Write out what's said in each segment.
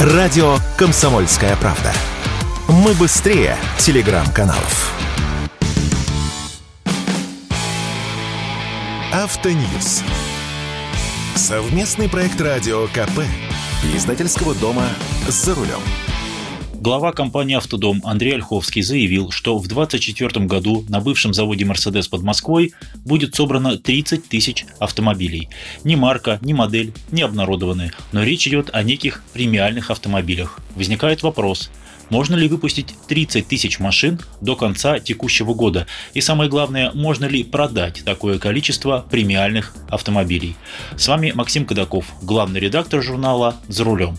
Радио «Комсомольская правда». Мы быстрее телеграм-каналов. Автоньюз. Совместный проект радио КП. Издательского дома «За рулем». Глава компании «Автодом» Андрей Ольховский заявил, что в 2024 году на бывшем заводе «Мерседес» под Москвой будет собрано 30 тысяч автомобилей. Ни марка, ни модель не обнародованы, но речь идет о неких премиальных автомобилях. Возникает вопрос, можно ли выпустить 30 тысяч машин до конца текущего года? И самое главное, можно ли продать такое количество премиальных автомобилей? С вами Максим Кадаков, главный редактор журнала «За рулем».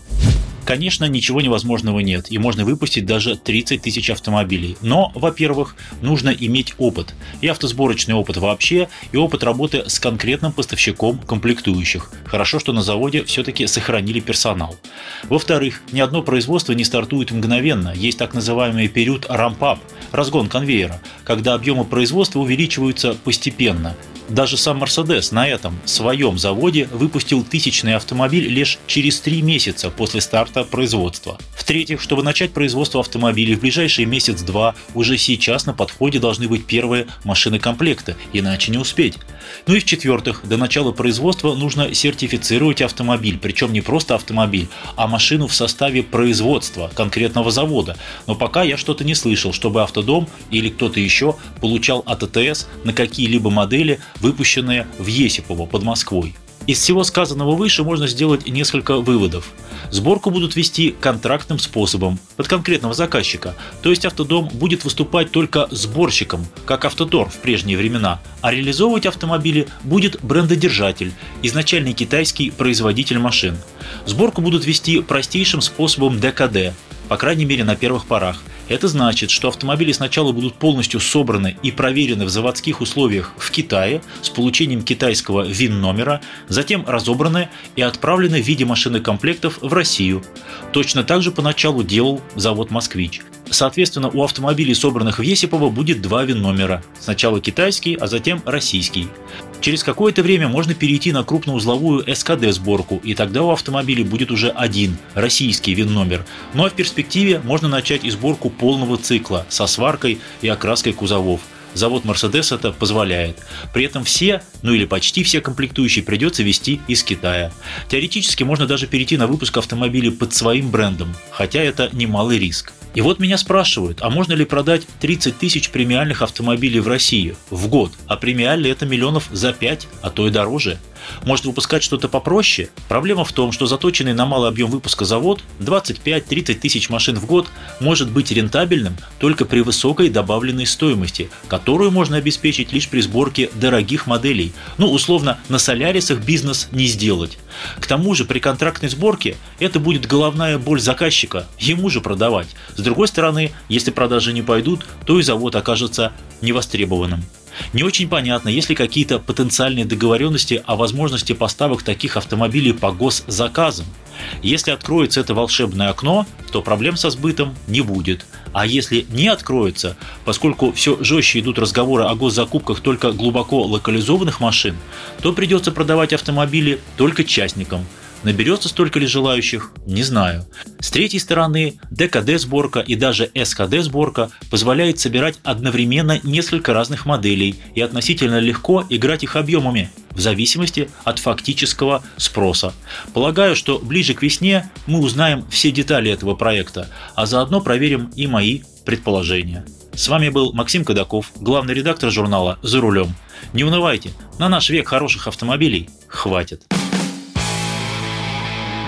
Конечно, ничего невозможного нет, и можно выпустить даже 30 тысяч автомобилей. Но, во-первых, нужно иметь опыт. И автосборочный опыт вообще, и опыт работы с конкретным поставщиком комплектующих. Хорошо, что на заводе все-таки сохранили персонал. Во-вторых, ни одно производство не стартует мгновенно. Есть так называемый период рампап, разгон конвейера, когда объемы производства увеличиваются постепенно. Даже сам Mercedes на этом своем заводе выпустил тысячный автомобиль лишь через три месяца после старта производства. В-третьих, чтобы начать производство автомобилей в ближайший месяц-два, уже сейчас на подходе должны быть первые машины комплекта, иначе не успеть. Ну и в-четвертых, до начала производства нужно сертифицировать автомобиль, причем не просто автомобиль, а машину в составе производства конкретного завода. Но пока я что-то не слышал, чтобы автодом или кто-то еще получал АТТС на какие-либо модели выпущенные в Есипово под Москвой. Из всего сказанного выше можно сделать несколько выводов. Сборку будут вести контрактным способом, под конкретного заказчика, то есть автодом будет выступать только сборщиком, как автодор в прежние времена, а реализовывать автомобили будет брендодержатель, изначальный китайский производитель машин. Сборку будут вести простейшим способом ДКД, по крайней мере на первых порах, это значит, что автомобили сначала будут полностью собраны и проверены в заводских условиях в Китае с получением китайского ВИН-номера, затем разобраны и отправлены в виде машины комплектов в Россию. Точно так же поначалу делал завод «Москвич». Соответственно, у автомобилей, собранных в Есипово, будет два ВИН-номера. Сначала китайский, а затем российский. Через какое-то время можно перейти на крупноузловую СКД-сборку, и тогда у автомобиля будет уже один, российский ВИН-номер. Ну а в перспективе можно начать и сборку полного цикла со сваркой и окраской кузовов. Завод Mercedes это позволяет. При этом все, ну или почти все комплектующие придется вести из Китая. Теоретически можно даже перейти на выпуск автомобилей под своим брендом, хотя это немалый риск. И вот меня спрашивают, а можно ли продать 30 тысяч премиальных автомобилей в России в год? А премиальные это миллионов за 5, а то и дороже. Может выпускать что-то попроще? Проблема в том, что заточенный на малый объем выпуска завод 25-30 тысяч машин в год может быть рентабельным только при высокой добавленной стоимости, которую можно обеспечить лишь при сборке дорогих моделей. Ну, условно, на солярисах бизнес не сделать. К тому же при контрактной сборке это будет головная боль заказчика, ему же продавать. С другой стороны, если продажи не пойдут, то и завод окажется невостребованным. Не очень понятно, есть ли какие-то потенциальные договоренности о возможности поставок таких автомобилей по госзаказам. Если откроется это волшебное окно, то проблем со сбытом не будет. А если не откроется, поскольку все жестче идут разговоры о госзакупках только глубоко локализованных машин, то придется продавать автомобили только частникам – Наберется столько ли желающих? Не знаю. С третьей стороны, ДКД-сборка и даже СКД-сборка позволяет собирать одновременно несколько разных моделей и относительно легко играть их объемами, в зависимости от фактического спроса. Полагаю, что ближе к весне мы узнаем все детали этого проекта, а заодно проверим и мои предположения. С вами был Максим Кадаков, главный редактор журнала «За рулем». Не унывайте, на наш век хороших автомобилей хватит.